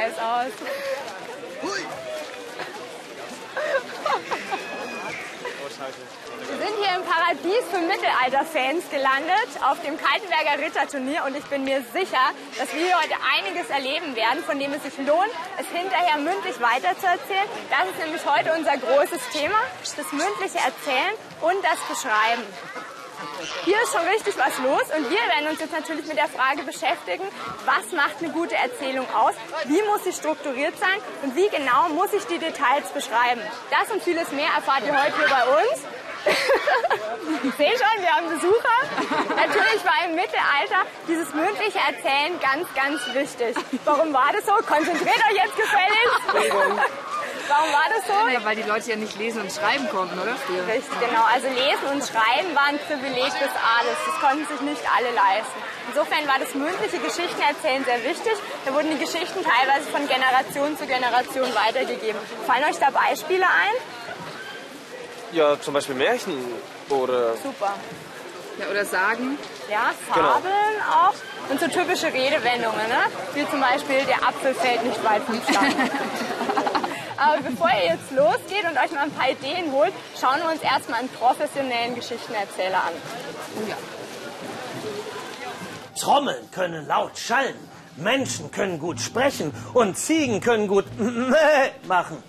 heiß aus. Wir sind hier im Paradies für Mittelalter-Fans gelandet, auf dem Kaltenberger Ritterturnier und ich bin mir sicher, dass wir heute einiges erleben werden, von dem es sich lohnt, es hinterher mündlich weiterzuerzählen. Das ist nämlich heute unser großes Thema, das mündliche Erzählen und das Beschreiben. Hier ist schon richtig was los und wir werden uns jetzt natürlich mit der Frage beschäftigen, was macht eine gute Erzählung aus, wie muss sie strukturiert sein und wie genau muss ich die Details beschreiben. Das und vieles mehr erfahrt ihr heute hier bei uns. ich sehe schon, wir haben Besucher. Natürlich war im Mittelalter dieses mündliche Erzählen ganz, ganz wichtig. Warum war das so? Konzentriert euch jetzt gefälligst. Warum war das so? Ja, weil die Leute ja nicht lesen und schreiben konnten, oder? Früher. Richtig, genau. Also Lesen und Schreiben war ein Privileg des Adels. Das konnten sich nicht alle leisten. Insofern war das mündliche Geschichtenerzählen sehr wichtig. Da wurden die Geschichten teilweise von Generation zu Generation weitergegeben. Fallen euch da Beispiele ein? Ja, zum Beispiel Märchen oder. Super. Ja, oder Sagen. Ja, Fabeln auch. Und so typische Redewendungen, ne? Wie zum Beispiel, der Apfel fällt nicht weit vom Stamm. Aber bevor ihr jetzt losgeht und euch mal ein paar Ideen holt, schauen wir uns erstmal einen professionellen Geschichtenerzähler an. Oh ja. Trommeln können laut schallen, Menschen können gut sprechen und Ziegen können gut machen.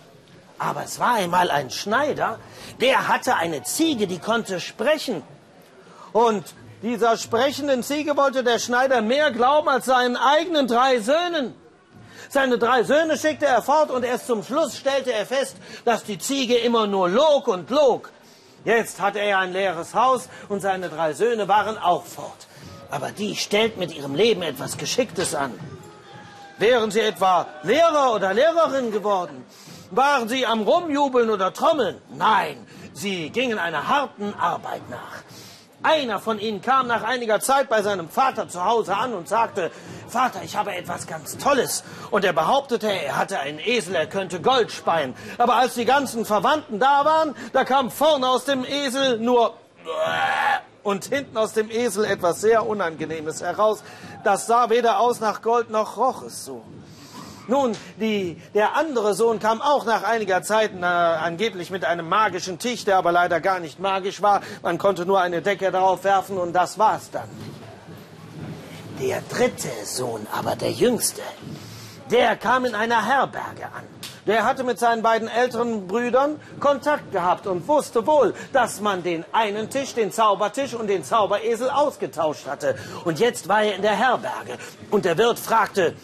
Aber es war einmal ein Schneider, der hatte eine Ziege, die konnte sprechen. Und dieser sprechenden Ziege wollte der Schneider mehr glauben als seinen eigenen drei Söhnen. Seine drei Söhne schickte er fort und erst zum Schluss stellte er fest, dass die Ziege immer nur log und log. Jetzt hatte er ein leeres Haus und seine drei Söhne waren auch fort. Aber die stellt mit ihrem Leben etwas Geschicktes an. Wären sie etwa Lehrer oder Lehrerin geworden? Waren sie am Rumjubeln oder Trommeln? Nein, sie gingen einer harten Arbeit nach. Einer von ihnen kam nach einiger Zeit bei seinem Vater zu Hause an und sagte, Vater, ich habe etwas ganz Tolles. Und er behauptete, er hatte einen Esel, er könnte Gold speien. Aber als die ganzen Verwandten da waren, da kam vorne aus dem Esel nur und hinten aus dem Esel etwas sehr Unangenehmes heraus. Das sah weder aus nach Gold noch roch es so. Nun, die, der andere Sohn kam auch nach einiger Zeit äh, angeblich mit einem magischen Tisch, der aber leider gar nicht magisch war. Man konnte nur eine Decke darauf werfen und das war's dann. Der dritte Sohn, aber der jüngste, der kam in einer Herberge an. Der hatte mit seinen beiden älteren Brüdern Kontakt gehabt und wusste wohl, dass man den einen Tisch, den Zaubertisch und den Zauberesel ausgetauscht hatte. Und jetzt war er in der Herberge. Und der Wirt fragte,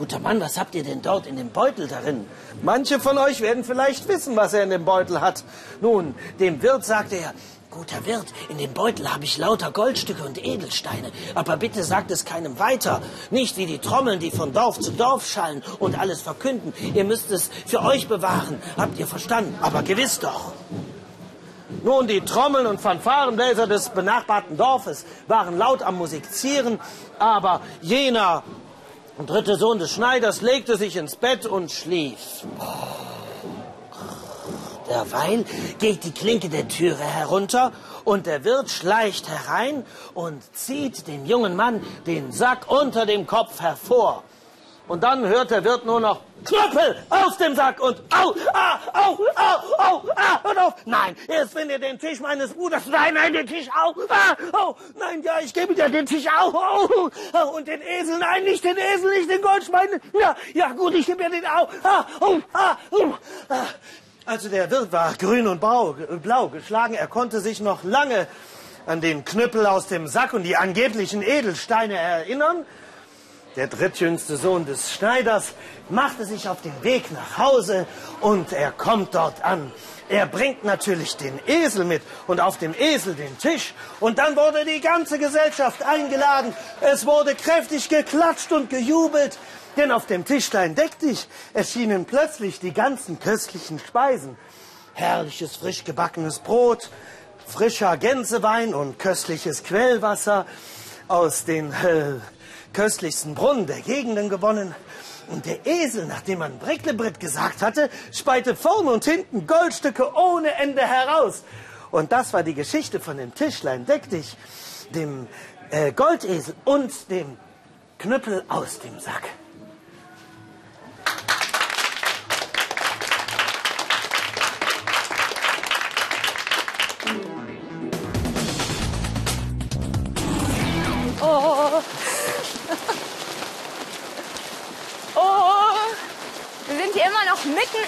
Guter Mann, was habt ihr denn dort in dem Beutel darin? Manche von euch werden vielleicht wissen, was er in dem Beutel hat. Nun, dem Wirt sagte er, Guter Wirt, in dem Beutel habe ich lauter Goldstücke und Edelsteine. Aber bitte sagt es keinem weiter. Nicht wie die Trommeln, die von Dorf zu Dorf schallen und alles verkünden. Ihr müsst es für euch bewahren. Habt ihr verstanden? Aber gewiss doch. Nun, die Trommeln und Fanfarenbläser des benachbarten Dorfes waren laut am Musizieren, aber jener dritte Sohn des Schneiders legte sich ins Bett und schlief. Derweil geht die Klinke der Türe herunter und der Wirt schleicht herein und zieht dem jungen Mann den Sack unter dem Kopf hervor. Und dann hört der Wirt nur noch Knöpfel aus dem Sack und au, ah, au, au, au, ah, hört auf. Nein, erst wenn ihr den Tisch meines Bruders, nein, nein, den Tisch au, ah, au, nein, ja, ich gebe dir den Tisch au, au, au, und den Esel, nein, nicht den Esel, nicht den Goldschwein, ja, ja, gut, ich gebe dir den au, ah, au, ah, au. Also der Wirt war grün und blau, blau geschlagen, er konnte sich noch lange an den Knüppel aus dem Sack und die angeblichen Edelsteine erinnern, der drittjüngste Sohn des Schneiders, machte sich auf den Weg nach Hause und er kommt dort an. Er bringt natürlich den Esel mit und auf dem Esel den Tisch. Und dann wurde die ganze Gesellschaft eingeladen. Es wurde kräftig geklatscht und gejubelt. Denn auf dem Tischlein deck dich erschienen plötzlich die ganzen köstlichen Speisen. Herrliches, frisch gebackenes Brot, frischer Gänsewein und köstliches Quellwasser aus den äh, köstlichsten Brunnen der Gegenden gewonnen. Und der Esel, nachdem man Bricklebritt gesagt hatte, speite vorne und hinten Goldstücke ohne Ende heraus. Und das war die Geschichte von dem Tischlein Deck dich, dem äh, Goldesel und dem Knüppel aus dem Sack.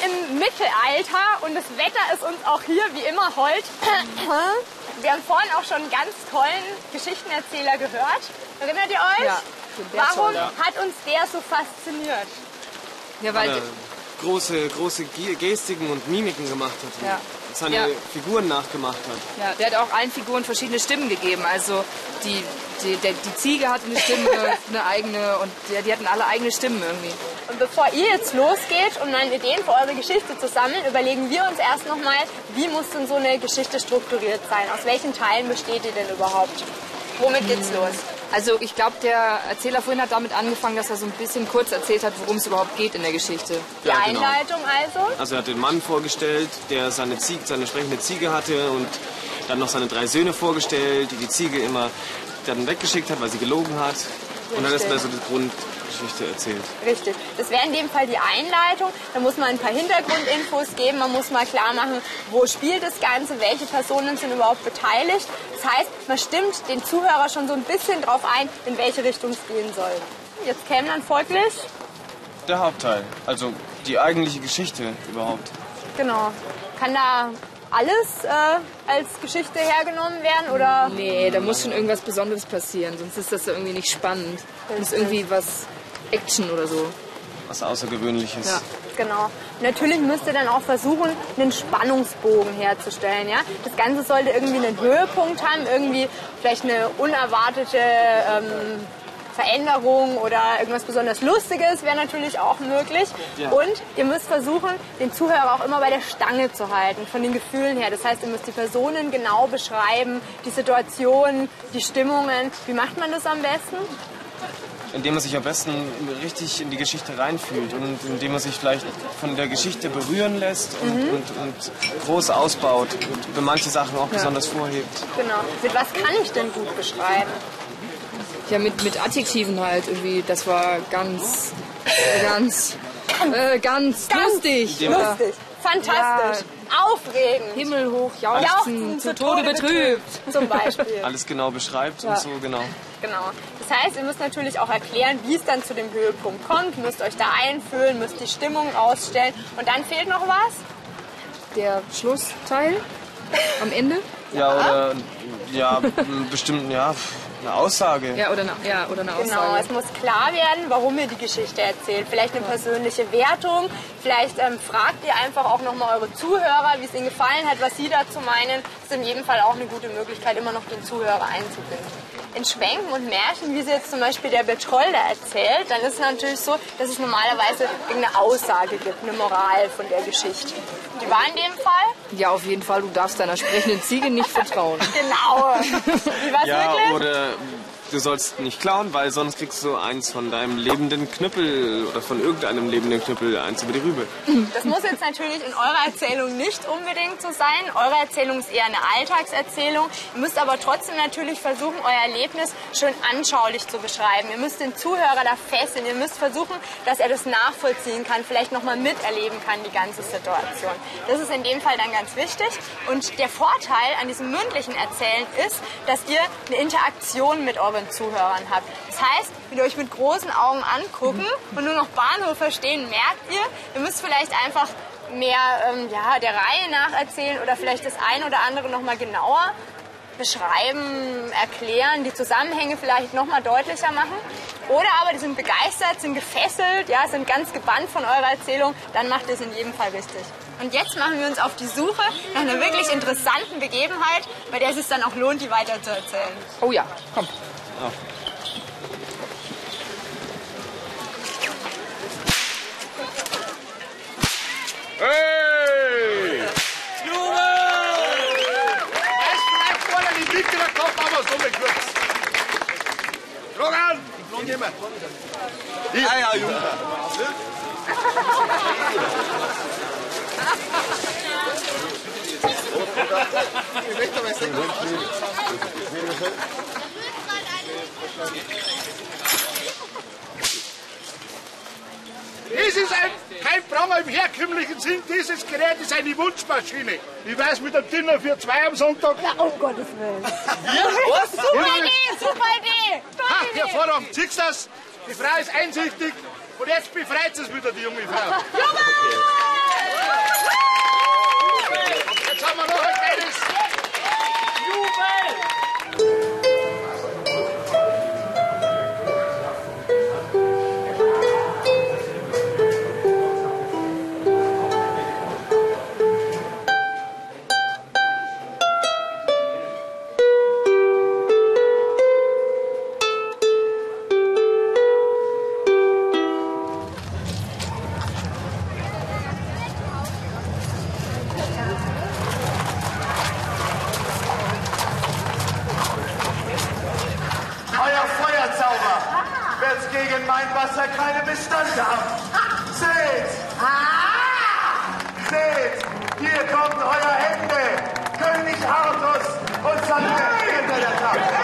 Im Mittelalter und das Wetter ist uns auch hier wie immer hold. Wir haben vorhin auch schon einen ganz tollen Geschichtenerzähler gehört. Erinnert ihr euch? Ja, Warum hat uns der so fasziniert? Ja, weil, er große, große Ge- Gestiken und Mimiken gemacht hat. und Ja. Seine Ja. Figuren nachgemacht hat. ja, der hat auch allen Figuren verschiedene Stimmen gegeben. Also die, die, der, die Ziege hatte eine Stimme, eine eigene und die, die hatten alle eigene Stimmen irgendwie. Und bevor ihr jetzt losgeht, um dann Ideen für eure Geschichte zu sammeln, überlegen wir uns erst nochmal, wie muss denn so eine Geschichte strukturiert sein? Aus welchen Teilen besteht die denn überhaupt? Womit geht's los? Also ich glaube, der Erzähler vorhin hat damit angefangen, dass er so ein bisschen kurz erzählt hat, worum es überhaupt geht in der Geschichte. Die Ja, genau. Einleitung also? Also er hat den Mann vorgestellt, der seine, Ziege, seine sprechende Ziege hatte und dann noch seine drei Söhne vorgestellt, die die Ziege immer dann weggeschickt hat, weil sie gelogen hat. Und dann ist er so die Grundgeschichte erzählt. Richtig. Das wäre in dem Fall die Einleitung. Da muss man ein paar Hintergrundinfos geben. Man muss mal klar machen, wo spielt das Ganze, welche Personen sind überhaupt beteiligt. Das heißt, man stimmt den Zuhörer schon so ein bisschen drauf ein, in welche Richtung es gehen soll. Jetzt käme dann folglich, Der Hauptteil, also die eigentliche Geschichte überhaupt. genau, kann da alles äh, als Geschichte hergenommen werden oder Nee, da muss schon irgendwas Besonderes passieren, sonst ist das irgendwie nicht spannend. Muss irgendwie was Action oder so. Was Außergewöhnliches. Ja. Genau. Natürlich müsst ihr dann auch versuchen, einen Spannungsbogen herzustellen. Ja? Das Ganze sollte irgendwie einen Höhepunkt haben, irgendwie vielleicht eine unerwartete ähm, Veränderung oder irgendwas besonders Lustiges wäre natürlich auch möglich. Ja. Und ihr müsst versuchen, den Zuhörer auch immer bei der Stange zu halten, von den Gefühlen her. Das heißt, ihr müsst die Personen genau beschreiben, die Situationen, die Stimmungen. Wie macht man das am besten? Indem man sich am besten richtig in die Geschichte reinfühlt und indem man sich vielleicht von der Geschichte berühren lässt und, Mhm. und, und groß ausbaut und für manche Sachen auch besonders vorhebt. Genau. Mit was kann ich denn gut beschreiben? Ja, mit, mit Adjektiven halt irgendwie. Das war ganz, ganz, äh, ganz, lustig. Ja. Lustig, fantastisch, aufregend, Himmelhoch, jauchzen, jauchzen, zu Tode betrübt. Zum Beispiel. Alles genau beschreibt und so genau. Genau. Das heißt, ihr müsst natürlich auch erklären, wie es dann zu dem Höhepunkt kommt, müsst euch da einfühlen, müsst die Stimmung ausstellen. Und dann fehlt noch was? Der Schlussteil am Ende. Ja, oder ja, bestimmt, ja, eine Aussage. Ja, oder eine, ja, oder eine Genau, Aussage. es muss klar werden, warum ihr die Geschichte erzählt. Vielleicht eine persönliche Wertung, vielleicht ähm, fragt ihr einfach auch nochmal eure Zuhörer, wie es ihnen gefallen hat, was sie dazu meinen. Das ist in jedem Fall auch eine gute Möglichkeit, immer noch den Zuhörer einzubinden. In Schwenken und Märchen, wie sie jetzt zum Beispiel der Betrolder erzählt, dann ist es natürlich so, dass es normalerweise irgendeine Aussage gibt, eine Moral von der Geschichte. Die war in dem Fall? Ja, auf jeden Fall. Du darfst deiner sprechenden Ziege nicht vertrauen. Genau. Wie war's Ja, wirklich? oder du sollst nicht klauen, weil sonst kriegst du eins von deinem lebenden Knüppel oder von irgendeinem lebenden Knüppel eins über die Rübe. Das muss jetzt natürlich in eurer Erzählung nicht unbedingt so sein. Eure Erzählung ist eher eine Alltagserzählung. Ihr müsst aber trotzdem natürlich versuchen, euer Erlebnis schön anschaulich zu beschreiben. Ihr müsst den Zuhörer da fesseln. Ihr müsst versuchen, dass er das nachvollziehen kann, vielleicht nochmal miterleben kann, die ganze Situation. Das ist in dem Fall dann ganz wichtig. Und der Vorteil an diesem mündlichen Erzählen ist, dass ihr eine Interaktion mit euren Zuhörern habt. Das heißt, wenn ihr euch mit großen Augen angucken und nur noch Bahnhof verstehen, merkt ihr, ihr müsst vielleicht einfach mehr ähm, ja, der Reihe nach erzählen oder vielleicht das ein oder andere noch mal genauer beschreiben, erklären, die Zusammenhänge vielleicht noch mal deutlicher machen. Oder aber die sind begeistert, sind gefesselt, ja, sind ganz gebannt von eurer Erzählung, dann macht ihr es in jedem Fall richtig. Und jetzt machen wir uns auf die Suche nach einer wirklich interessanten Begebenheit, bei der es sich dann auch lohnt, die weiter zu erzählen. Oh ja, komm. Hey! Es bleibt vorne die mittlere Kopf, aber so mit kurz. Drang an! Ich nehme. Ja, ja, Junge. Das ist ein, Pranger im herkömmlichen Sinn. Dieses Gerät ist eine Wunschmaschine. Ich weiß mit dem Dinner für zwei am Sonntag. Um Gottes Willen. Was? Super Idee, super Idee. Ha, hervorragend. Siehst du das? Die Frau ist einsichtig Und jetzt befreit es wieder, die junge Frau. Jetzt gegen mein Wasser keine Bestände haben. Seht! Seht! Hier kommt euer Hände! König Artus und seine Kinder der Tag.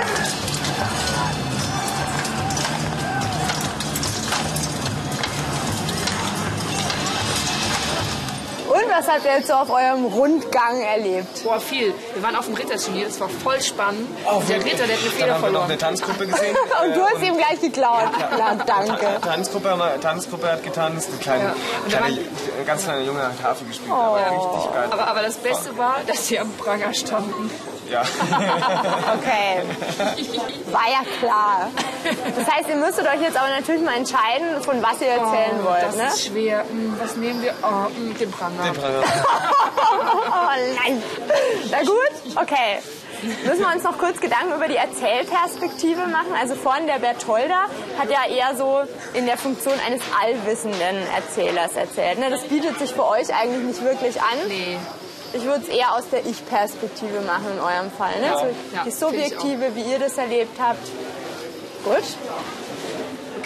Und was habt ihr jetzt so auf eurem Rundgang erlebt? Boah, viel. Wir waren auf dem Ritterturnier, das war voll spannend. der Ritter, der hat eine Feder Dann haben wir noch verloren. eine Tanzgruppe gesehen. Und du hast ihm gleich geklaut. Na, danke. Tanzgruppe, wir- Tanzgruppe hat getanzt, eine kleine, Ja. Und kleine, waren- ein ganz kleiner Junge hat Harfe gespielt, aber richtig geil. Aber, aber das Beste war, dass sie am Pranger standen. Ja. Okay. War ja klar. Das heißt, ihr müsstet euch jetzt aber natürlich mal entscheiden, von was ihr erzählen wollt. das Ne? ist schwer. Hm, was nehmen wir? Oh, hm, den Pranger. Oh nein. Na gut, okay. Müssen wir uns noch kurz Gedanken über die Erzählperspektive machen? Also vorhin der Bertolda hat ja eher so in der Funktion eines allwissenden Erzählers erzählt. Ne? Das bietet sich für euch eigentlich nicht wirklich an. Nee. Ich würde es eher aus der Ich-Perspektive machen in eurem Fall. Ne? Ja, die finde ich subjektive, wie ihr das erlebt habt. Gut.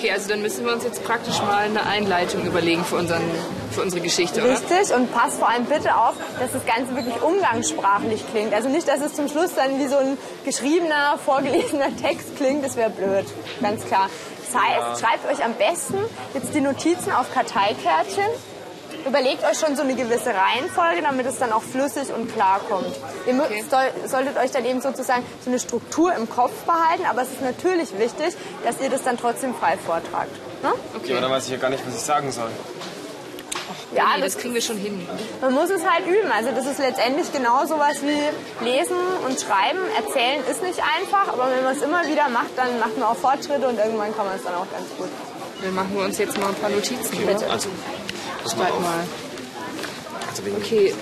Okay, also dann müssen wir uns jetzt praktisch mal eine Einleitung überlegen für, unseren, für unsere Geschichte, oder? Richtig und passt vor allem bitte auf, dass das Ganze wirklich umgangssprachlich klingt. Also nicht, dass es zum Schluss dann wie so ein geschriebener, vorgelesener Text klingt, das wäre blöd, ganz klar. Das heißt, schreibt euch am besten jetzt die Notizen auf Karteikärtchen. Überlegt euch schon so eine gewisse Reihenfolge, damit es dann auch flüssig und klar kommt. Ihr Okay. soll, solltet euch dann eben sozusagen so eine Struktur im Kopf behalten, aber es ist natürlich wichtig, dass ihr das dann trotzdem frei vortragt. Ne? Ja, dann weiß ich ja gar nicht, was ich sagen soll. Ja, nee, das kriegen wir schon hin. Man muss es halt üben. Also das ist letztendlich genau sowas wie Lesen und Schreiben. Erzählen ist nicht einfach, aber wenn man es immer wieder macht, dann macht man auch Fortschritte und irgendwann kann man es dann auch ganz gut. Dann machen wir uns jetzt mal ein paar Notizen. Bitte. Also, pass mal auf. mal. Also wegen Okay.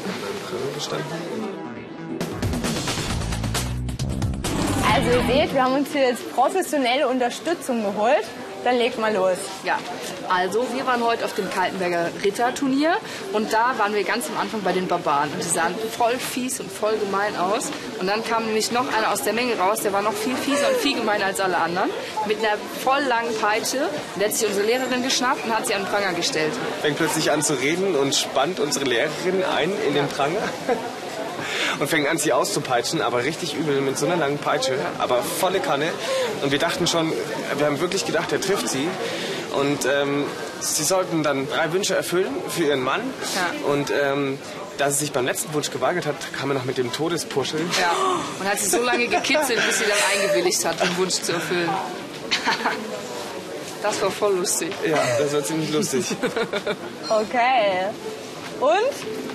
Also ihr seht, wir haben uns hier jetzt professionelle Unterstützung geholt. Dann legt mal los. ja. Also, wir waren heute auf dem Kaltenberger Ritterturnier und da waren wir ganz am Anfang bei den Barbaren. Und die sahen voll fies und voll gemein aus. Und dann kam nämlich noch einer aus der Menge raus, der war noch viel fieser und viel gemeiner als alle anderen. Mit einer voll langen Peitsche. Und der hat sich unsere Lehrerin geschnappt und hat sie an den Pranger gestellt. Fängt plötzlich an zu reden und spannt unsere Lehrerin ein in den Pranger. Und fängt an, sie auszupeitschen, aber richtig übel mit so einer langen Peitsche, aber volle Kanne. Und wir dachten schon, wir haben wirklich gedacht, er trifft sie. Und ähm, sie sollten dann drei Wünsche erfüllen für ihren Mann. Ja. Und ähm, da sie sich beim letzten Wunsch geweigert hat, kam er noch mit dem Todespuscheln. Ja. Und hat sie so lange gekitzelt, bis sie dann eingewilligt hat, den Wunsch zu erfüllen. Das war voll lustig. Ja, das war ziemlich lustig. Okay. Und?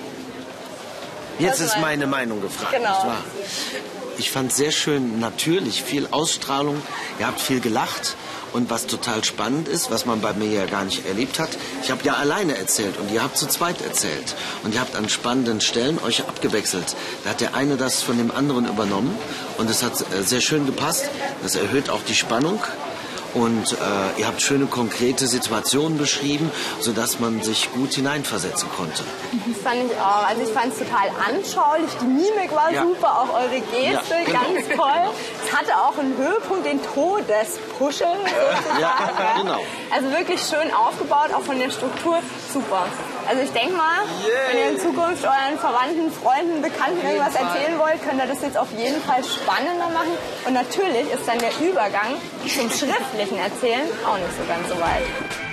Jetzt ist meinst meine Meinung gefragt. Genau. Nicht wahr? Ich fand sehr schön natürlich, viel Ausstrahlung. Ihr habt viel gelacht. Und was total spannend ist, was man bei mir ja gar nicht erlebt hat, ich habe ja alleine erzählt und ihr habt zu zweit erzählt. Und ihr habt an spannenden Stellen euch abgewechselt. Da hat der eine das von dem anderen übernommen und es hat äh, sehr schön gepasst. Das erhöht auch die Spannung. Und äh, ihr habt schöne konkrete Situationen beschrieben, sodass man sich gut hineinversetzen konnte. Das fand ich auch. Also ich fand es total anschaulich. Die Mimik war Ja. super, auch eure Geste, Ja, genau. ganz toll. Es hatte auch einen Höhepunkt, den Todespuschel sozusagen. Ja, ja. Genau. Also wirklich schön aufgebaut, auch von der Struktur. Super. Also ich denke mal, wenn ihr in Zukunft euren Verwandten, Freunden, Bekannten irgendwas erzählen wollt, könnt ihr das jetzt auf jeden Fall spannender machen. Und natürlich ist dann der Übergang zum schriftlichen Erzählen auch nicht so ganz so weit.